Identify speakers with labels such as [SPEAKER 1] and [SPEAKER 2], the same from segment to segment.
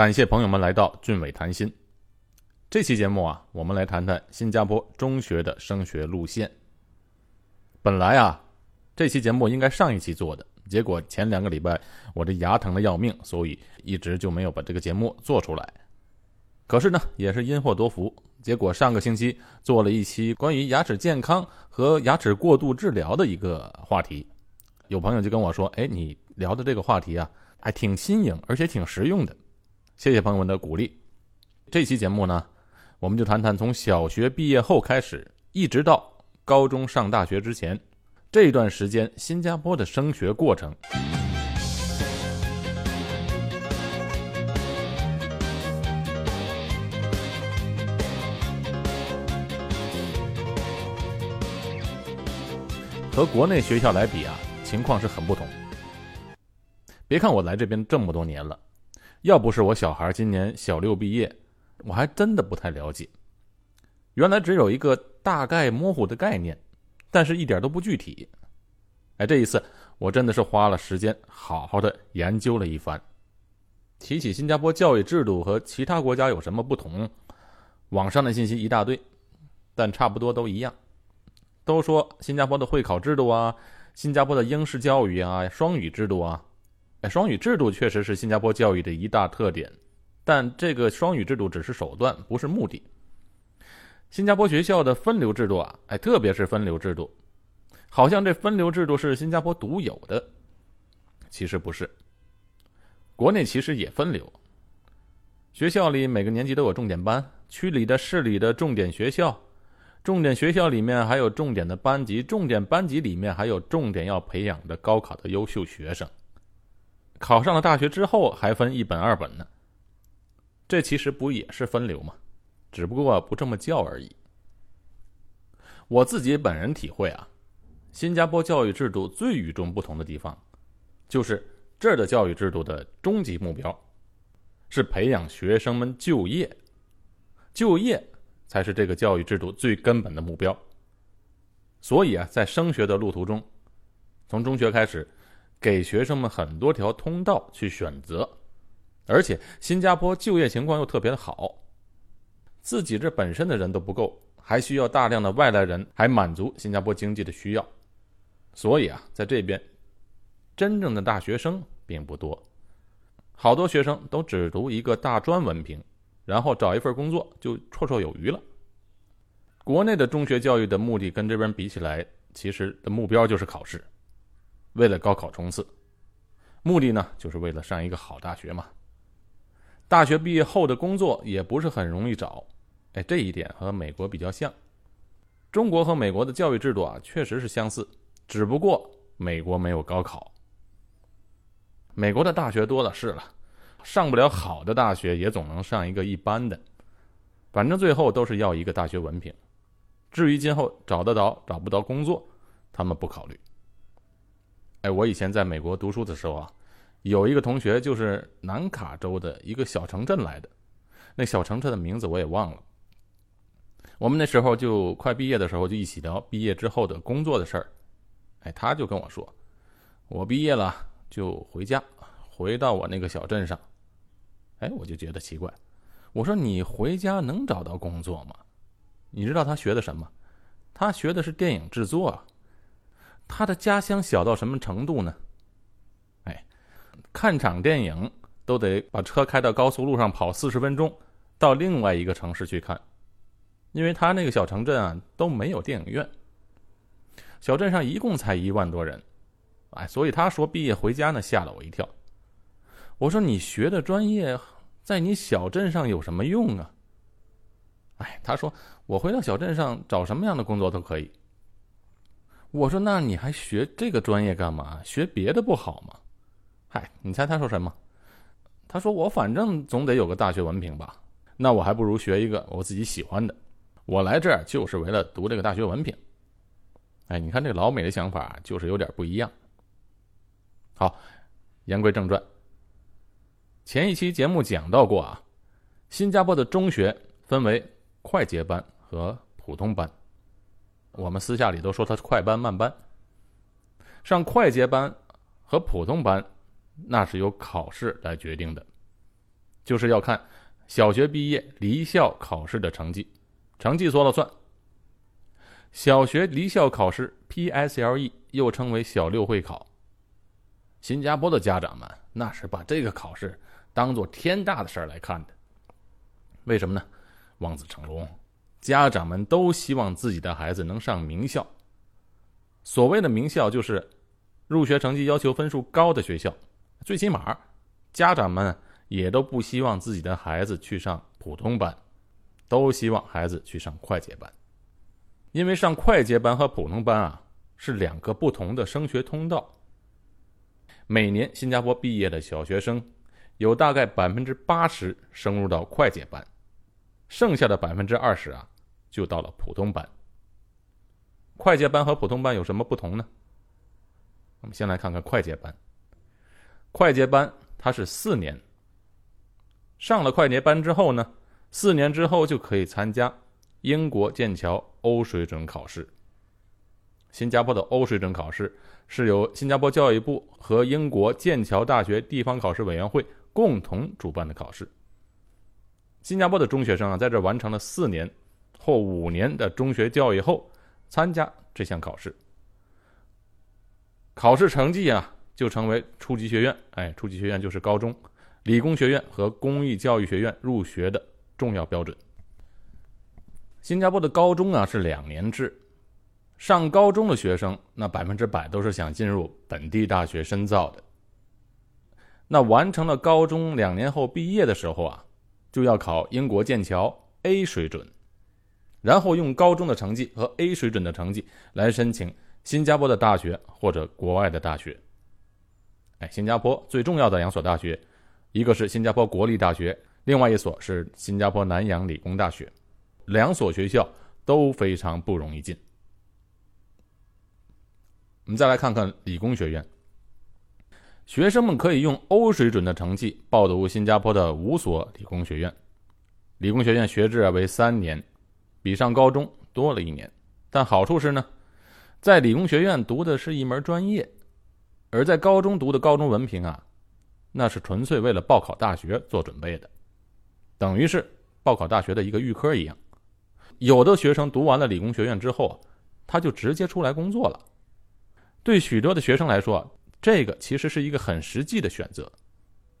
[SPEAKER 1] 感谢朋友们来到俊伟谈心。这期节目啊，我们来谈谈新加坡中学的升学路线。本来啊，这期节目应该上一期做的，结果前两个礼拜我这牙疼的要命，所以一直就没有把这个节目做出来。可是呢，也是因祸得福，结果上个星期做了一期关于牙齿健康和牙齿过度治疗的一个话题。有朋友就跟我说：“哎，你聊的这个话题啊，还挺新颖，而且挺实用的。”谢谢朋友们的鼓励。这期节目呢，我们就谈谈从小学毕业后开始，一直到高中上大学之前这段时间，新加坡的升学过程。和国内学校来比啊，情况是很不同。别看我来这边这么多年了，要不是我小孩今年小六毕业，我还真的不太了解。原来只有一个大概模糊的概念，但是一点都不具体。哎，这一次我真的是花了时间好好的研究了一番。提起新加坡教育制度和其他国家有什么不同，网上的信息一大堆，但差不多都一样。都说新加坡的会考制度啊，新加坡的英式教育啊，双语制度啊，哎双语制度确实是新加坡教育的一大特点，但这个双语制度只是手段，不是目的。新加坡学校的分流制度啊，哎，特别是分流制度，好像这分流制度是新加坡独有的，其实不是。国内其实也分流，学校里每个年级都有重点班，区里的、市里的重点学校。重点学校里面还有重点的班级，重点班级里面还有重点要培养的高考的优秀学生。考上了大学之后还分一本二本呢。这其实不也是分流吗？只不过不这么叫而已。我自己本人体会啊，新加坡教育制度最与众不同的地方，就是这儿的教育制度的终极目标是培养学生们就业，就业。才是这个教育制度最根本的目标。所以啊，在升学的路途中，从中学开始，给学生们很多条通道去选择，而且新加坡就业情况又特别的好，自己这本身的人都不够，还需要大量的外来人，还满足新加坡经济的需要。所以啊，在这边，真正的大学生并不多，好多学生都只读一个大专文凭。然后找一份工作就绰绰有余了。国内的中学教育的目的跟这边比起来，其实的目标就是考试，为了高考冲刺，目的呢就是为了上一个好大学嘛。大学毕业后的工作也不是很容易找，哎，这一点和美国比较像。中国和美国的教育制度啊，确实是相似，只不过美国没有高考，美国的大学多了是了。上不了好的大学，也总能上一个一般的，反正最后都是要一个大学文凭。至于今后找得到找不到工作，他们不考虑。哎，我以前在美国读书的时候啊，有一个同学就是南卡州的一个小城镇来的，那小城镇的名字我也忘了。我们那时候就快毕业的时候就一起聊毕业之后的工作的事儿。哎，他就跟我说，我毕业了就回家，回到我那个小镇上。哎，我就觉得奇怪，我说你回家能找到工作吗？你知道他学的什么？他学的是电影制作啊。他的家乡小到什么程度呢？哎，看场电影都得把车开到高速路上跑四十分钟，到另外一个城市去看，因为他那个小城镇啊都没有电影院。小镇上一共才一万多人，哎，所以他说毕业回家呢，吓了我一跳。我说你学的专业，在你小镇上有什么用啊？哎，他说我回到小镇上找什么样的工作都可以。我说那你还学这个专业干嘛？学别的不好吗？嗨，你猜他说什么？他说我反正总得有个大学文凭吧？那我还不如学一个我自己喜欢的。我来这儿就是为了读这个大学文凭。哎，你看这老美的想法就是有点不一样。好，言归正传。前一期节目讲到过啊，新加坡的中学分为快捷班和普通班，我们私下里都说它是快班慢班。上快捷班和普通班，那是由考试来决定的。就是要看小学毕业离校考试的成绩，成绩说了算。小学离校考试 （PSLE） 又称为小六会考。新加坡的家长们那是把这个考试当做天大的事儿来看的。为什么呢？望子成龙，家长们都希望自己的孩子能上名校。所谓的名校，就是入学成绩要求分数高的学校。最起码，家长们也都不希望自己的孩子去上普通班，都希望孩子去上快捷班。因为上快捷班和普通班啊是两个不同的升学通道。每年新加坡毕业的小学生有大概百分之八十升入到快捷班，剩下的百分之二十啊就到了普通班。快捷班和普通班有什么不同呢？我们先来看看快捷班。快捷班它是四年，上了快捷班之后呢，四年之后就可以参加英国剑桥欧水准考试。新加坡的欧水准考试是由新加坡教育部和英国剑桥大学地方考试委员会共同主办的考试。新加坡的中学生啊，在这完成了四年或五年的中学教育后。参加这项考试，考试成绩啊，就成为初级学院，哎，初级学院就是高中、理工学院和公益教育学院入学的重要标准。新加坡的高中啊是两年制，上高中的学生那百分之百都是想进入本地大学深造的。那完成了高中两年后毕业的时候啊，就要考英国剑桥 A 水准。然后用高中的成绩和 A 水准的成绩来申请新加坡的大学或者国外的大学。哎，新加坡最重要的两所大学，一个是新加坡国立大学，另外一所是新加坡南洋理工大学，两所学校都非常不容易进。我们再来看看理工学院，学生们可以用 O 水准的成绩报读新加坡的五所理工学院。理工学院学制为三年。比上高中多了一年，但好处是呢，在理工学院读的是一门专业，而在高中读的高中文凭啊，那是纯粹为了报考大学做准备的，等于是报考大学的一个预科一样。有的学生读完了理工学院之后，他就直接出来工作了。对许多的学生来说，这个其实是一个很实际的选择。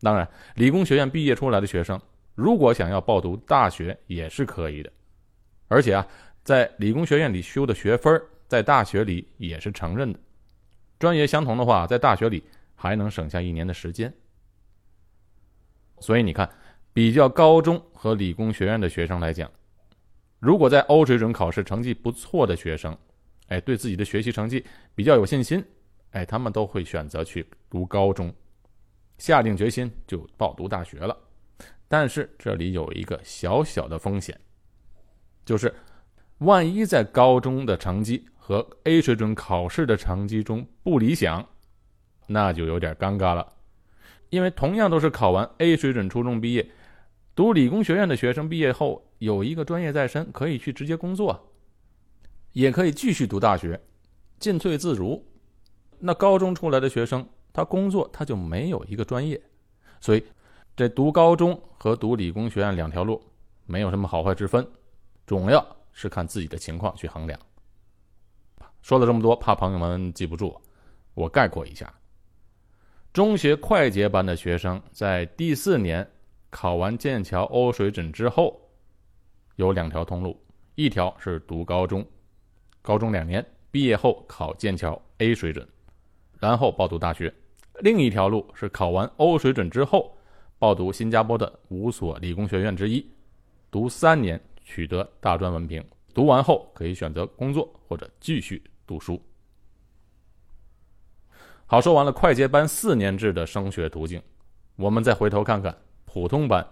[SPEAKER 1] 当然，理工学院毕业出来的学生，如果想要报读大学也是可以的。而且啊，在理工学院里修的学分在大学里也是承认的。专业相同的话，在大学里还能省下一年的时间。所以你看，比较高中和理工学院的学生来讲，如果在欧水准考试成绩不错的学生，哎，对自己的学习成绩比较有信心，哎，他们都会选择去读高中，下定决心就报读大学了。但是这里有一个小小的风险。就是，万一在高中的成绩和 A 水准考试的成绩中不理想，那就有点尴尬了。因为同样都是考完 A 水准初中毕业，读理工学院的学生毕业后有一个专业在身，可以去直接工作，也可以继续读大学，进退自如。那高中出来的学生，他工作他就没有一个专业，所以这读高中和读理工学院两条路没有什么好坏之分。总要是看自己的情况去衡量。说了这么多，怕朋友们记不住，我概括一下：中学快捷班的学生在第四年考完剑桥欧水准之后，有两条通路，一条是读高中，高中两年，毕业后考剑桥 A 水准，然后报读大学；另一条路是考完欧水准之后，报读新加坡的五所理工学院之一，读三年。取得大专文凭，读完后可以选择工作或者继续读书。好，说完了快捷班四年制的升学途径，我们再回头看看普通班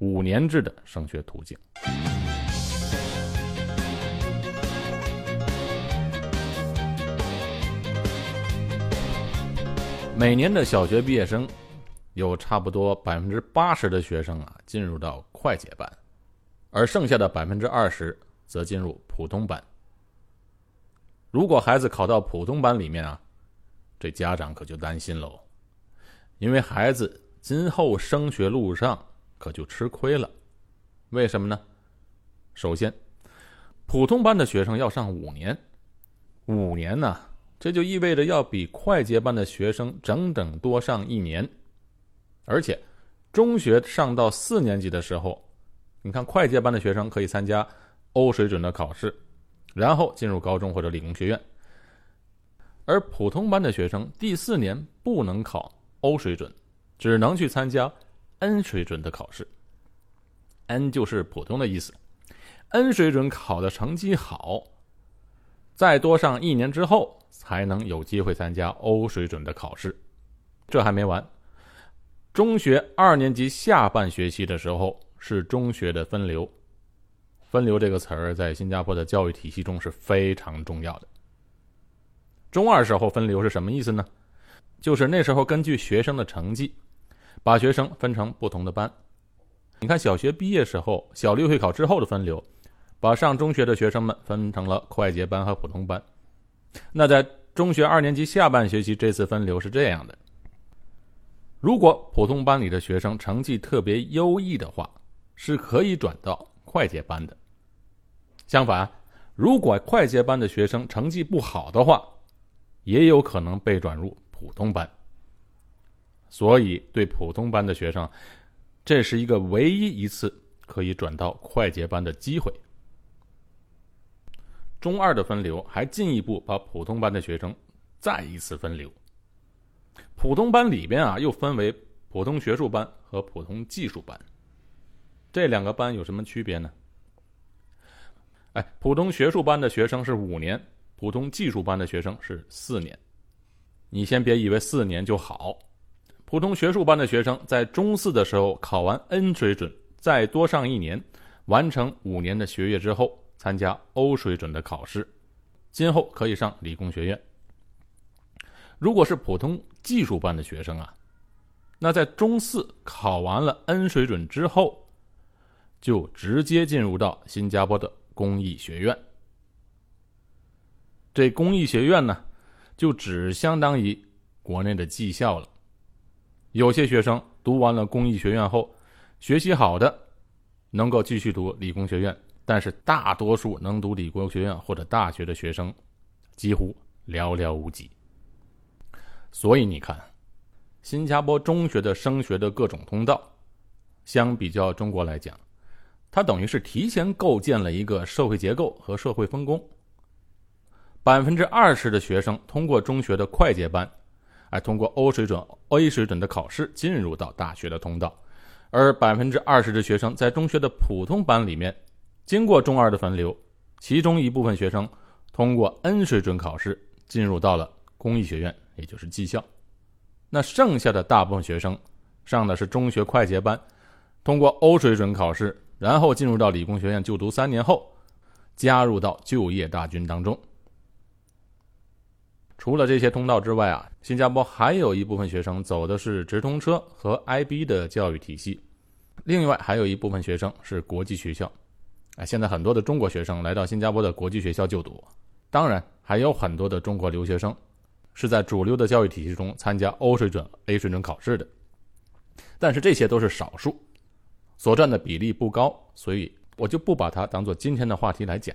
[SPEAKER 1] 五年制的升学途径。每年的小学毕业生，有差不多百分之八十的学生啊进入到快捷班。而剩下的百分之二十则进入普通班。如果孩子考到普通班里面啊，这家长可就担心喽，因为孩子今后升学路上可就吃亏了。为什么呢？首先，普通班的学生要上五年，五年呢，这就意味着要比快捷班的学生整整多上一年。而且，中学上到四年级的时候，你看快捷班的学生可以参加欧水准的考试，然后进入高中或者理工学院。而普通班的学生第四年不能考欧水准，只能去参加 N 水准的考试。N 就是普通的意思，N 水准考的成绩好，再多上一年之后，才能有机会参加欧水准的考试。这还没完，中学二年级下半学期的时候是中学的分流。分流这个词儿在新加坡的教育体系中是非常重要的。中二时候分流是什么意思呢？就是那时候根据学生的成绩，把学生分成不同的班。你看，小学毕业时候，小六会考之后的分流，把上中学的学生们分成了快捷班和普通班。那在中学二年级下半学期，这次分流是这样的：如果普通班里的学生成绩特别优异的话，是可以转到快捷班的；相反，如果快捷班的学生成绩不好的话，也有可能被转入普通班。所以，对普通班的学生。这是一个唯一一次可以转到快捷班的机会。中二的分流还进一步把普通班的学生再一次分流。普通班里边啊，又分为普通学术班和普通技术班。这两个班有什么区别呢？哎，普通学术班的学生是五年，普通技术班的学生是四年。你先别以为四年就好。普通学术班的学生在中四的时候考完 N 水准，再多上一年，完成五年的学业之后，参加欧水准的考试，今后可以上理工学院。如果是普通技术班的学生啊，那在中四考完了 N 水准之后，就直接进入到新加坡的工艺学院。这工艺学院呢，就只相当于国内的技校了。有些学生读完了工艺学院后，学习好的能够继续读理工学院，但是大多数能读理工学院或者大学的学生几乎寥寥无几。所以你看，新加坡中学的升学的各种通道，相比较中国来讲，它等于是提前构建了一个社会结构和社会分工。百分之二十的学生通过中学的快捷班。哎，通过 O 水准、A 水准的考试进入到大学的通道，而百分之二十的学生在中学的普通班里面，经过中二的分流，其中一部分学生通过 N 水准考试进入到了工艺学院，也就是技校。那剩下的大部分学生上的是中学快捷班，通过 O 水准考试，然后进入到理工学院就读三年后，加入到就业大军当中。除了这些通道之外啊，新加坡还有一部分学生走的是直通车和 IB 的教育体系，另外还有一部分学生是国际学校。啊，现在很多的中国学生来到新加坡的国际学校就读，当然还有很多的中国留学生是在主流的教育体系中参加 O 水准、A 水准考试的，但是这些都是少数，所占的比例不高，所以我就不把它当做今天的话题来讲。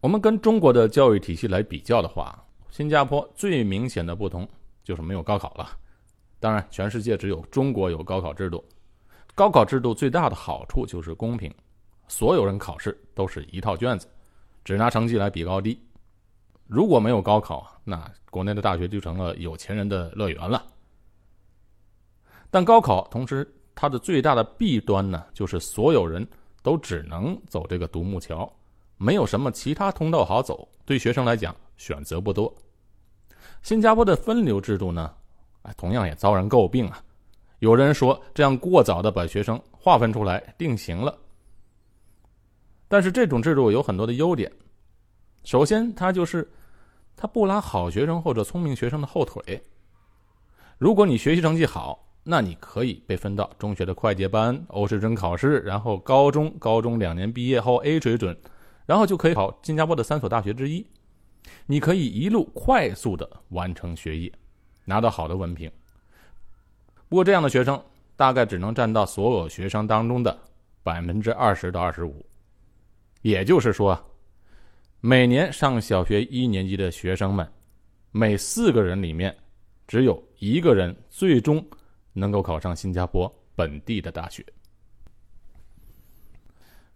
[SPEAKER 1] 我们跟中国的教育体系来比较的话，新加坡最明显的不同就是没有高考了。当然，全世界只有中国有高考制度。高考制度最大的好处就是公平，所有人考试都是一套卷子，只拿成绩来比高低。如果没有高考，那国内的大学就成了有钱人的乐园了。但高考同时它的最大的弊端呢，就是所有人都只能走这个独木桥。没有什么其他通道好走，对学生来讲选择不多。新加坡的分流制度呢，哎，同样也遭人诟病啊。有人说这样过早的把学生划分出来定型了。但是这种制度有很多的优点。首先，它就是它不拉好学生或者聪明学生的后腿。如果你学习成绩好，那你可以被分到中学的快捷班、欧式准考试，然后高中，高中两年毕业后 A 水准。然后就可以考新加坡的三所大学之一，你可以一路快速的完成学业，拿到好的文凭。不过这样的学生大概只能占到所有学生当中的百分之二十到二十五。也就是说，每年上小学一年级的学生们，每四个人里面，只有一个人最终能够考上新加坡本地的大学。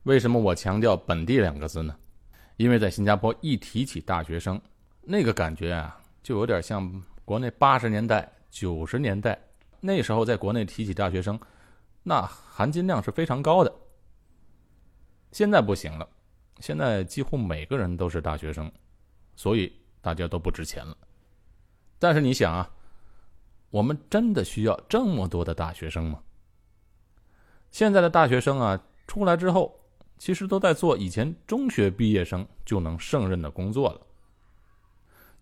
[SPEAKER 1] 为什么我强调“本地”两个字呢？因为在新加坡一提起大学生，那个感觉啊，就有点像国内八十年代、九十年代那时候在国内提起大学生，那含金量是非常高的。现在不行了，现在几乎每个人都是大学生，所以大家都不值钱了。但是你想啊，我们真的需要这么多的大学生吗？现在的大学生啊，出来之后。其实都在做以前中学毕业生就能胜任的工作了。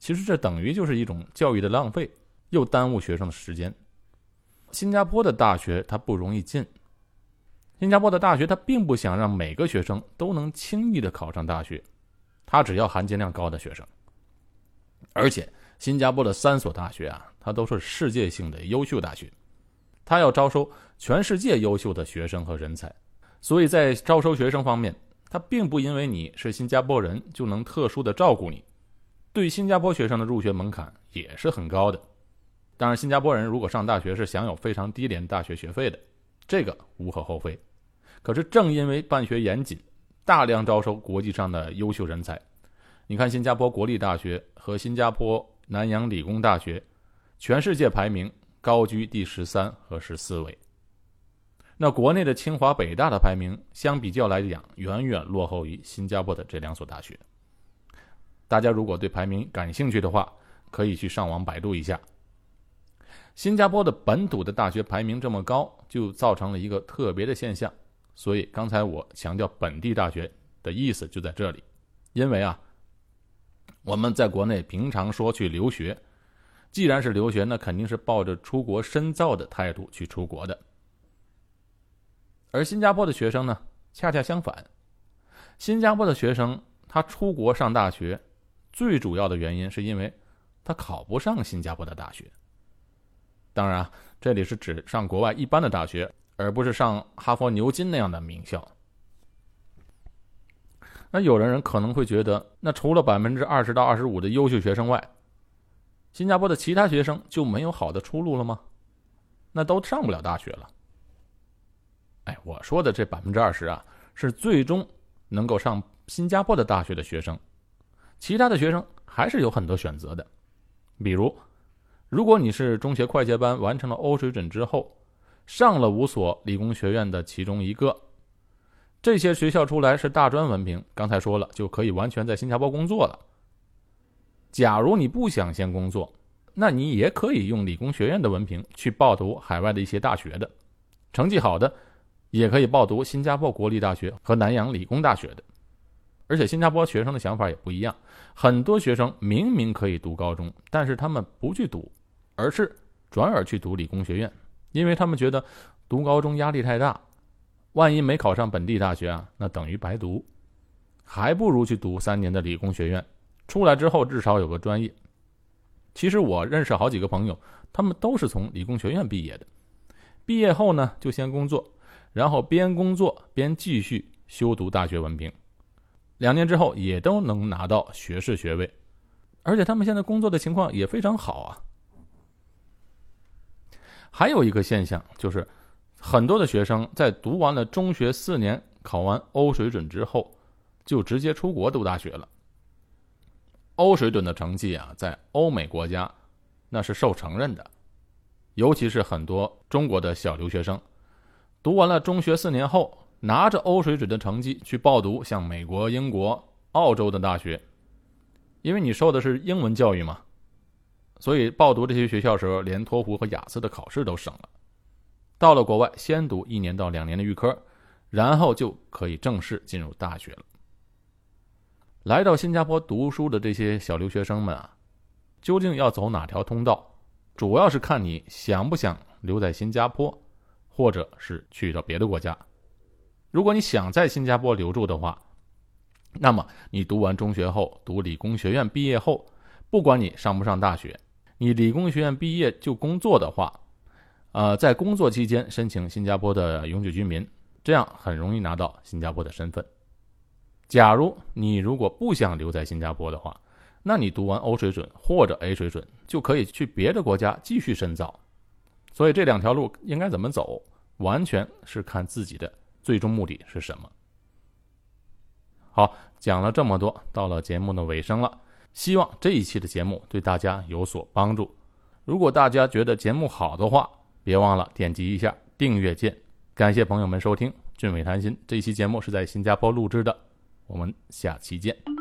[SPEAKER 1] 其实这等于就是一种教育的浪费，又耽误学生的时间。新加坡的大学它不容易进，新加坡的大学它并不想让每个学生都能轻易的考上大学，它只要含金量高的学生。而且新加坡的三所大学啊，它都是世界性的优秀大学，它要招收全世界优秀的学生和人才。所以在招收学生方面，它并不因为你是新加坡人就能特殊的照顾你，对新加坡学生的入学门槛也是很高的。当然，新加坡人如果上大学是享有非常低廉大学学费的，这个无可厚非。可是正因为办学严谨，大量招收国际上的优秀人才，你看新加坡国立大学和新加坡南洋理工大学，全世界排名高居第十三和十四位。那国内的清华、北大的排名相比较来讲，远远落后于新加坡的这两所大学。大家如果对排名感兴趣的话，可以去上网百度一下。新加坡的本土的大学排名这么高，就造成了一个特别的现象。所以刚才我强调本地大学的意思就在这里，因为啊，我们在国内平常说去留学，既然是留学，那肯定是抱着出国深造的态度去出国的。而新加坡的学生呢，恰恰相反。新加坡的学生他出国上大学，最主要的原因是因为他考不上新加坡的大学。当然，这里是指上国外一般的大学，而不是上哈佛、牛津那样的名校。那有的人可能会觉得，那除了百分之二十到二十五的优秀学生外，新加坡的其他学生就没有好的出路了吗？那都上不了大学了。哎，我说的这百分之二十啊，是最终能够上新加坡的大学的学生，其他的学生还是有很多选择的。比如，如果你是中学快捷班完成了欧水准之后，上了五所理工学院的其中一个，这些学校出来是大专文凭，刚才说了就可以完全在新加坡工作了。假如你不想先工作，那你也可以用理工学院的文凭去报读海外的一些大学的，成绩好的。也可以报读新加坡国立大学和南洋理工大学的，而且新加坡学生的想法也不一样，很多学生明明可以读高中，但是他们不去读，而是转而去读理工学院，因为他们觉得读高中压力太大，万一没考上本地大学啊，那等于白读，还不如去读三年的理工学院，出来之后至少有个专业。其实我认识好几个朋友，他们都是从理工学院毕业的，毕业后呢就先工作。然后边工作边继续修读大学文凭，两年之后也都能拿到学士学位，而且他们现在工作的情况也非常好啊。还有一个现象就是，很多的学生在读完了中学四年，考完欧水准之后，就直接出国读大学了。欧水准的成绩啊，在欧美国家那是受承认的，尤其是很多中国的小留学生。读完了中学四年后，拿着欧水准的成绩去报读像美国、英国、澳洲的大学，因为你受的是英文教育嘛，所以报读这些学校时候，连托福和雅思的考试都省了。到了国外，先读一年到两年的预科，然后就可以正式进入大学了。来到新加坡读书的这些小留学生们啊，究竟要走哪条通道，主要是看你想不想留在新加坡。或者是去到别的国家，如果你想在新加坡留住的话，那么你读完中学后，读理工学院毕业后，不管你上不上大学，你理工学院毕业就工作的话，呃，在工作期间申请新加坡的永久居民，这样很容易拿到新加坡的身份。假如你如果不想留在新加坡的话，那你读完 O 水准或者 A 水准，就可以去别的国家继续深造。所以这两条路应该怎么走，完全是看自己的最终目的是什么。好，讲了这么多，到了节目的尾声了，希望这一期的节目对大家有所帮助。如果大家觉得节目好的话，别忘了点击一下订阅键。感谢朋友们收听《俊伟谈心》这一期节目是在新加坡录制的，我们下期见。